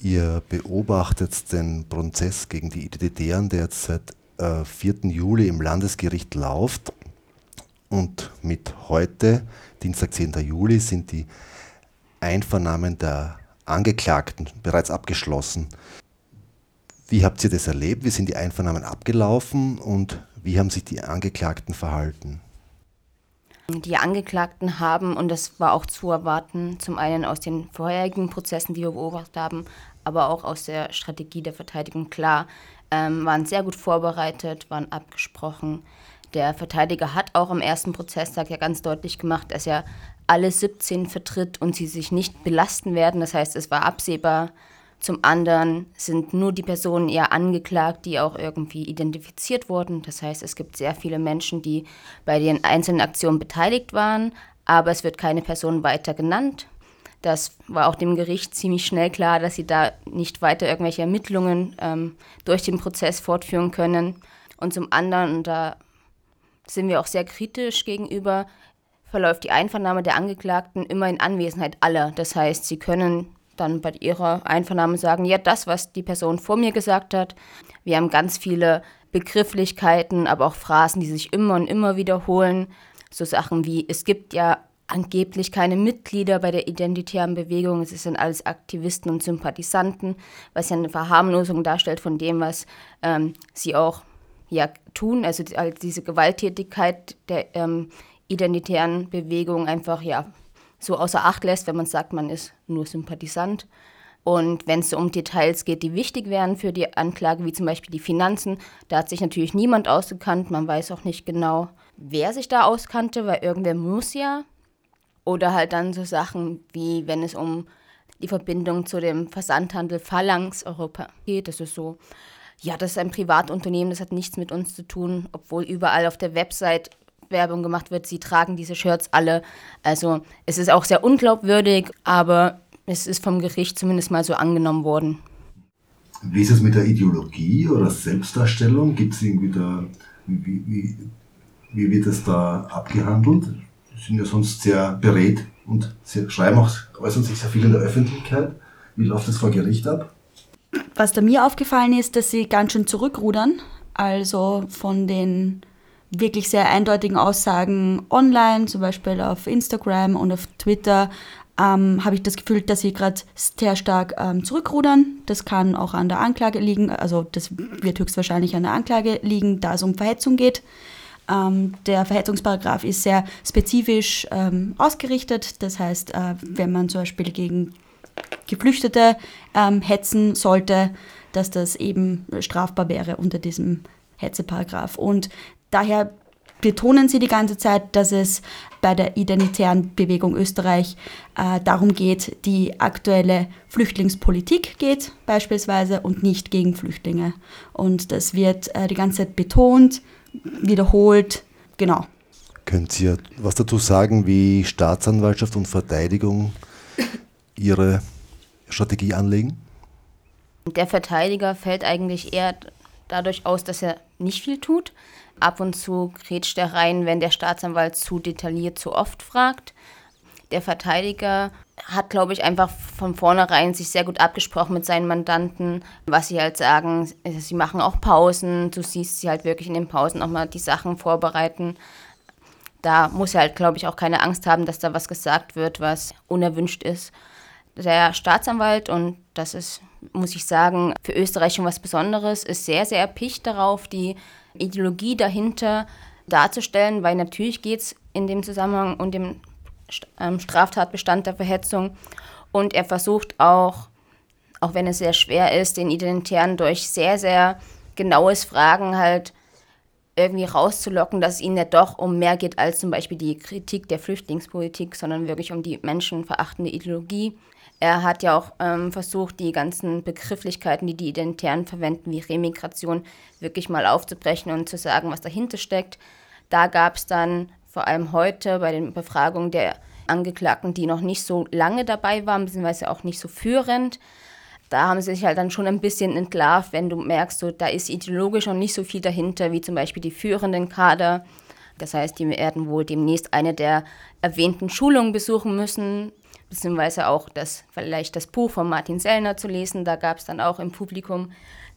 Ihr beobachtet den Prozess gegen die Identitären, der jetzt seit äh, 4. Juli im Landesgericht läuft. Und mit heute, Dienstag, 10. Juli, sind die Einvernahmen der Angeklagten bereits abgeschlossen. Wie habt ihr das erlebt? Wie sind die Einvernahmen abgelaufen und wie haben sich die Angeklagten verhalten? Die Angeklagten haben, und das war auch zu erwarten, zum einen aus den vorherigen Prozessen, die wir beobachtet haben, aber auch aus der Strategie der Verteidigung klar, ähm, waren sehr gut vorbereitet, waren abgesprochen. Der Verteidiger hat auch im ersten Prozesstag ja ganz deutlich gemacht, dass er alle 17 vertritt und sie sich nicht belasten werden. Das heißt, es war absehbar. Zum anderen sind nur die Personen eher angeklagt, die auch irgendwie identifiziert wurden. Das heißt, es gibt sehr viele Menschen, die bei den einzelnen Aktionen beteiligt waren, aber es wird keine Person weiter genannt. Das war auch dem Gericht ziemlich schnell klar, dass sie da nicht weiter irgendwelche Ermittlungen ähm, durch den Prozess fortführen können. Und zum anderen, und da sind wir auch sehr kritisch gegenüber, verläuft die Einvernahme der Angeklagten immer in Anwesenheit aller. Das heißt, sie können dann bei ihrer Einvernahme sagen, ja, das, was die Person vor mir gesagt hat. Wir haben ganz viele Begrifflichkeiten, aber auch Phrasen, die sich immer und immer wiederholen. So Sachen wie, es gibt ja angeblich keine Mitglieder bei der identitären Bewegung, es sind alles Aktivisten und Sympathisanten, was ja eine Verharmlosung darstellt von dem, was ähm, sie auch ja, tun, also diese Gewalttätigkeit der ähm, identitären Bewegung einfach ja so außer Acht lässt, wenn man sagt, man ist nur Sympathisant. Und wenn es so um Details geht, die wichtig wären für die Anklage, wie zum Beispiel die Finanzen, da hat sich natürlich niemand ausgekannt. Man weiß auch nicht genau, wer sich da auskannte, weil irgendwer muss ja. Oder halt dann so Sachen wie, wenn es um die Verbindung zu dem Versandhandel Phalanx Europa geht. Das ist so, ja, das ist ein Privatunternehmen, das hat nichts mit uns zu tun, obwohl überall auf der Website Werbung gemacht wird, sie tragen diese Shirts alle. Also es ist auch sehr unglaubwürdig, aber es ist vom Gericht zumindest mal so angenommen worden. Wie ist es mit der Ideologie oder Selbstdarstellung? Gibt es irgendwie da, wie, wie, wie wird es da abgehandelt? Sie sind ja sonst sehr berät und sie schreiben auch, äußern sich sehr viel in der Öffentlichkeit. Wie läuft das vor Gericht ab? Was da mir aufgefallen ist, dass sie ganz schön zurückrudern. Also von den wirklich sehr eindeutigen Aussagen online, zum Beispiel auf Instagram und auf Twitter, ähm, habe ich das Gefühl, dass sie gerade sehr stark ähm, zurückrudern. Das kann auch an der Anklage liegen, also das wird höchstwahrscheinlich an der Anklage liegen, da es um Verhetzung geht. Ähm, der Verhetzungsparagraf ist sehr spezifisch ähm, ausgerichtet. Das heißt, äh, wenn man zum Beispiel gegen Geflüchtete ähm, hetzen sollte, dass das eben strafbar wäre unter diesem Hetzeparagraf. Und Daher betonen sie die ganze Zeit, dass es bei der identitären Bewegung Österreich äh, darum geht, die aktuelle Flüchtlingspolitik geht beispielsweise und nicht gegen Flüchtlinge. Und das wird äh, die ganze Zeit betont, wiederholt, genau. Könnt ihr was dazu sagen, wie Staatsanwaltschaft und Verteidigung ihre Strategie anlegen? Der Verteidiger fällt eigentlich eher dadurch aus, dass er nicht viel tut. Ab und zu grätscht er rein, wenn der Staatsanwalt zu detailliert, zu oft fragt. Der Verteidiger hat, glaube ich, einfach von vornherein sich sehr gut abgesprochen mit seinen Mandanten, was sie halt sagen. Sie machen auch Pausen. Du siehst sie halt wirklich in den Pausen auch mal die Sachen vorbereiten. Da muss er halt, glaube ich, auch keine Angst haben, dass da was gesagt wird, was unerwünscht ist. Der Staatsanwalt, und das ist, muss ich sagen, für Österreich schon was Besonderes, ist sehr, sehr erpicht darauf, die Ideologie dahinter darzustellen, weil natürlich geht es in dem Zusammenhang um den ähm, Straftatbestand der Verhetzung. Und er versucht auch, auch wenn es sehr schwer ist, den Identitären durch sehr, sehr genaues Fragen halt irgendwie rauszulocken, dass es ihnen ja doch um mehr geht als zum Beispiel die Kritik der Flüchtlingspolitik, sondern wirklich um die menschenverachtende Ideologie. Er hat ja auch ähm, versucht, die ganzen Begrifflichkeiten, die die Identitären verwenden, wie Remigration, wirklich mal aufzubrechen und zu sagen, was dahinter steckt. Da gab es dann vor allem heute bei den Befragungen der Angeklagten, die noch nicht so lange dabei waren, beziehungsweise auch nicht so führend, da haben sie sich halt dann schon ein bisschen entlarvt, wenn du merkst, so, da ist ideologisch noch nicht so viel dahinter, wie zum Beispiel die führenden Kader. Das heißt, die werden wohl demnächst eine der erwähnten Schulungen besuchen müssen, beziehungsweise auch das, vielleicht das Buch von Martin Sellner zu lesen. Da gab es dann auch im Publikum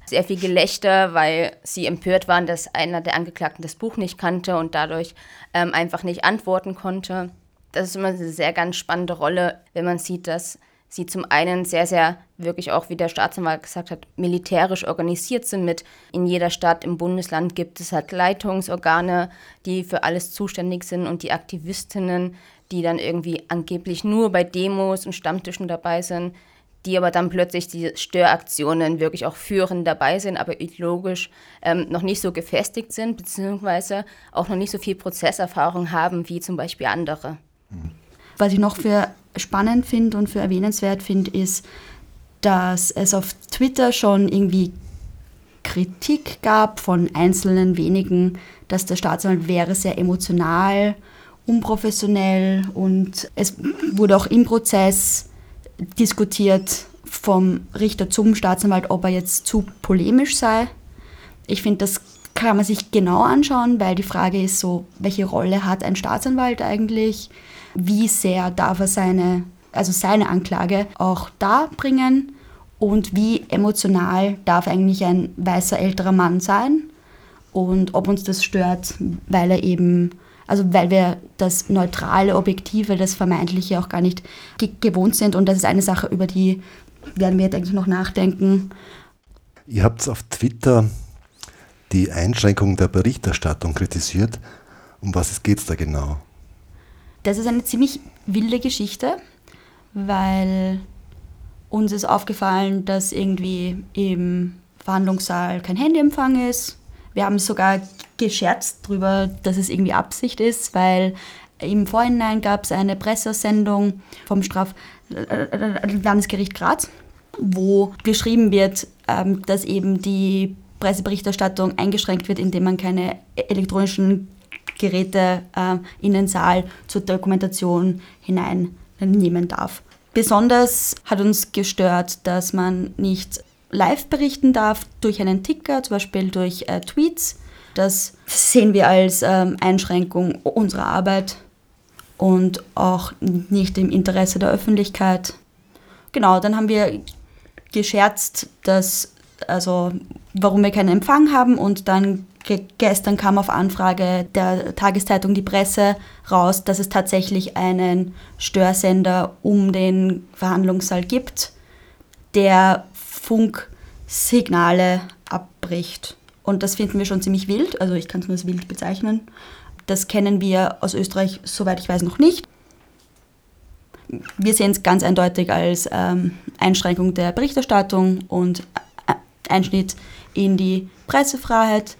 sehr viel Gelächter, weil sie empört waren, dass einer der Angeklagten das Buch nicht kannte und dadurch ähm, einfach nicht antworten konnte. Das ist immer eine sehr ganz spannende Rolle, wenn man sieht, dass sie zum einen sehr, sehr wirklich auch, wie der Staatsanwalt gesagt hat, militärisch organisiert sind mit in jeder Stadt im Bundesland gibt es halt Leitungsorgane, die für alles zuständig sind und die Aktivistinnen, die dann irgendwie angeblich nur bei Demos und Stammtischen dabei sind, die aber dann plötzlich die Störaktionen wirklich auch führen dabei sind, aber ideologisch ähm, noch nicht so gefestigt sind, beziehungsweise auch noch nicht so viel Prozesserfahrung haben wie zum Beispiel andere. Was ich noch für spannend finde und für erwähnenswert finde, ist, dass es auf Twitter schon irgendwie Kritik gab von einzelnen wenigen, dass der Staatsanwalt wäre sehr emotional, unprofessionell und es wurde auch im Prozess diskutiert vom Richter zum Staatsanwalt, ob er jetzt zu polemisch sei. Ich finde, das kann man sich genau anschauen, weil die Frage ist so, welche Rolle hat ein Staatsanwalt eigentlich? Wie sehr darf er seine, also seine Anklage auch darbringen? Und wie emotional darf eigentlich ein weißer älterer Mann sein? Und ob uns das stört, weil er eben also weil wir das neutrale, objektive, das vermeintliche auch gar nicht ge gewohnt sind. Und das ist eine Sache, über die werden wir, denke ich, noch nachdenken. Ihr habt auf Twitter die Einschränkung der Berichterstattung kritisiert. Um was geht es da genau? Das ist eine ziemlich wilde Geschichte, weil uns ist aufgefallen, dass irgendwie im Verhandlungssaal kein Handyempfang ist. Wir haben sogar gescherzt darüber, dass es irgendwie Absicht ist, weil im Vorhinein gab es eine Pressesendung vom Straflandesgericht Graz, wo beschrieben wird, ähm, dass eben die Presseberichterstattung eingeschränkt wird, indem man keine elektronischen Geräte äh, in den Saal zur Dokumentation hineinnehmen darf. Besonders hat uns gestört, dass man nicht live berichten darf durch einen Ticker, zum Beispiel durch äh, Tweets. Das sehen wir als ähm, Einschränkung unserer Arbeit und auch nicht im Interesse der Öffentlichkeit. Genau, dann haben wir gescherzt, dass, also, warum wir keinen Empfang haben und dann gestern kam auf Anfrage der Tageszeitung Die Presse raus, dass es tatsächlich einen Störsender um den Verhandlungssaal gibt, der Funksignale abbricht. Und das finden wir schon ziemlich wild, also ich kann es nur als wild bezeichnen. Das kennen wir aus Österreich, soweit ich weiß, noch nicht. Wir sehen es ganz eindeutig als ähm, Einschränkung der Berichterstattung und Einschnitt in die Pressefreiheit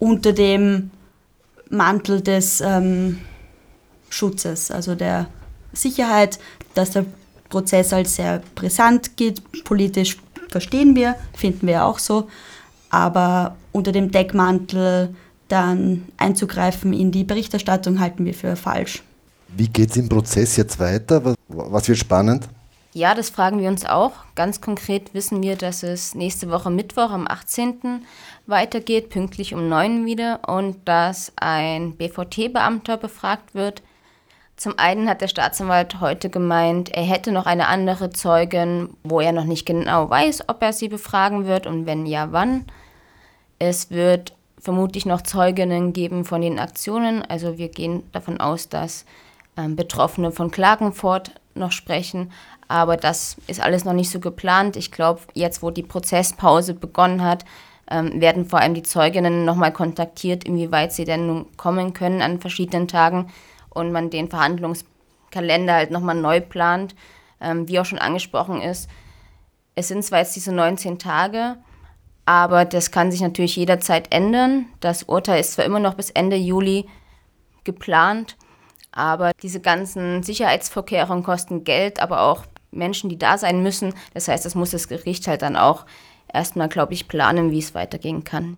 unter dem Mantel des ähm, Schutzes, also der Sicherheit, dass der Prozess als sehr brisant geht, politisch verstehen wir, finden wir auch so, aber unter dem Deckmantel dann einzugreifen in die Berichterstattung halten wir für falsch. Wie geht es im Prozess jetzt weiter? Was wird spannend? Ja, das fragen wir uns auch. Ganz konkret wissen wir, dass es nächste Woche Mittwoch am 18. weitergeht, pünktlich um 9 wieder, und dass ein BVT-Beamter befragt wird. Zum einen hat der Staatsanwalt heute gemeint, er hätte noch eine andere Zeugin, wo er noch nicht genau weiß, ob er sie befragen wird und wenn ja, wann. Es wird vermutlich noch Zeuginnen geben von den Aktionen. Also wir gehen davon aus, dass ähm, Betroffene von Klagenfurt noch sprechen. Aber das ist alles noch nicht so geplant. Ich glaube, jetzt, wo die Prozesspause begonnen hat, ähm, werden vor allem die Zeuginnen nochmal kontaktiert, inwieweit sie denn nun kommen können an verschiedenen Tagen und man den Verhandlungskalender halt nochmal neu plant. Ähm, wie auch schon angesprochen ist, es sind zwar jetzt diese 19 Tage, aber das kann sich natürlich jederzeit ändern. Das Urteil ist zwar immer noch bis Ende Juli geplant, aber diese ganzen Sicherheitsvorkehrungen kosten Geld, aber auch Menschen, die da sein müssen. Das heißt, das muss das Gericht halt dann auch erstmal, glaube ich, planen, wie es weitergehen kann.